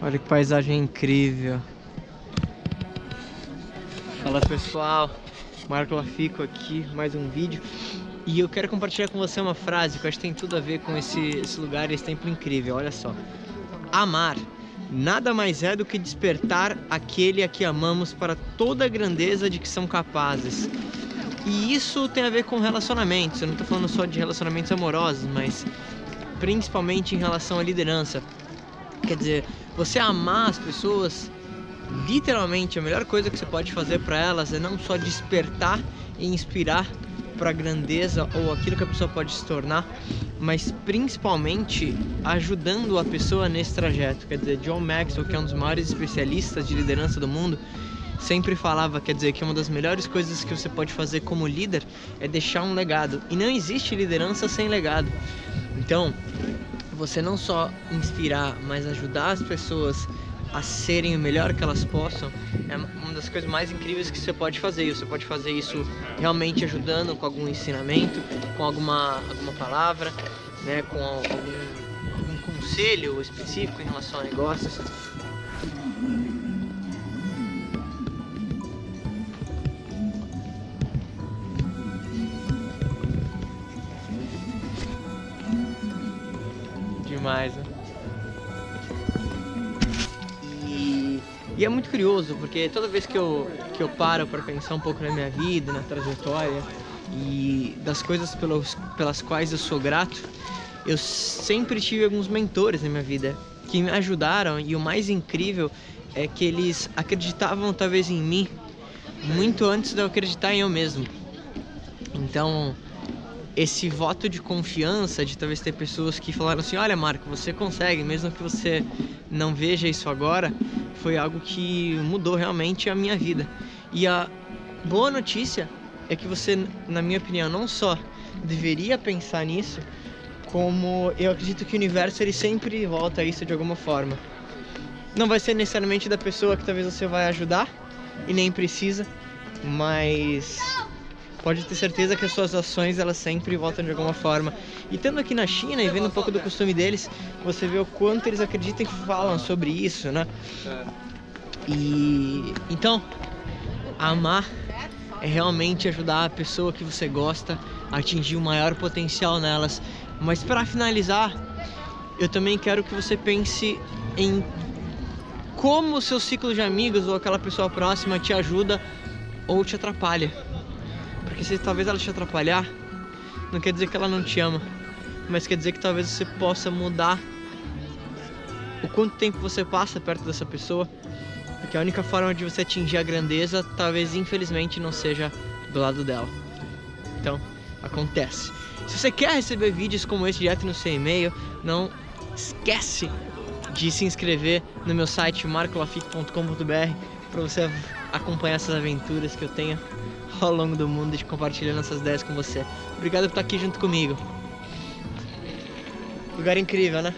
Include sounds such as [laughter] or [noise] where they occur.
Olha que paisagem incrível. Fala pessoal, Marco Lafico aqui, mais um vídeo. E eu quero compartilhar com você uma frase que eu acho que tem tudo a ver com esse, esse lugar e esse tempo incrível. Olha só. Amar nada mais é do que despertar aquele a que amamos para toda a grandeza de que são capazes. E isso tem a ver com relacionamentos. Eu não estou falando só de relacionamentos amorosos, mas principalmente em relação à liderança. Quer dizer, você amar as pessoas, literalmente a melhor coisa que você pode fazer para elas é não só despertar e inspirar para a grandeza ou aquilo que a pessoa pode se tornar, mas principalmente ajudando a pessoa nesse trajeto. Quer dizer, John Maxwell, que é um dos maiores especialistas de liderança do mundo, sempre falava, quer dizer, que uma das melhores coisas que você pode fazer como líder é deixar um legado. E não existe liderança sem legado. Então, você não só inspirar, mas ajudar as pessoas a serem o melhor que elas possam, é uma das coisas mais incríveis que você pode fazer. Você pode fazer isso realmente ajudando com algum ensinamento, com alguma, alguma palavra, né, com algum, algum conselho específico em relação a negócios. Demais, né? E é muito curioso, porque toda vez que eu, que eu paro para pensar um pouco na minha vida, na trajetória e das coisas pelos, pelas quais eu sou grato, eu sempre tive alguns mentores na minha vida que me ajudaram e o mais incrível é que eles acreditavam talvez em mim muito antes de eu acreditar em eu mesmo. Então, esse voto de confiança, de talvez ter pessoas que falaram assim: Olha, Marco, você consegue, mesmo que você não veja isso agora, foi algo que mudou realmente a minha vida. E a boa notícia é que você, na minha opinião, não só deveria pensar nisso, como eu acredito que o universo ele sempre volta a isso de alguma forma. Não vai ser necessariamente da pessoa que talvez você vai ajudar e nem precisa, mas pode ter certeza que as suas ações elas sempre voltam de alguma forma. E estando aqui na China e vendo um pouco do costume deles, você vê o quanto eles acreditam e falam sobre isso, né? E então, amar é realmente ajudar a pessoa que você gosta a atingir o maior potencial nelas. Mas para finalizar, eu também quero que você pense em como o seu ciclo de amigos ou aquela pessoa próxima te ajuda ou te atrapalha. Porque se talvez ela te atrapalhar, não quer dizer que ela não te ama, mas quer dizer que talvez você possa mudar o quanto tempo você passa perto dessa pessoa, porque a única forma de você atingir a grandeza, talvez infelizmente não seja do lado dela. Então, acontece. Se você quer receber vídeos como esse direto no seu e-mail, não esquece de se inscrever no meu site marcolafit.com.br para você acompanhar essas aventuras que eu tenho [laughs] ao longo do mundo e compartilhando essas ideias com você. Obrigado por estar aqui junto comigo. Lugar incrível, né?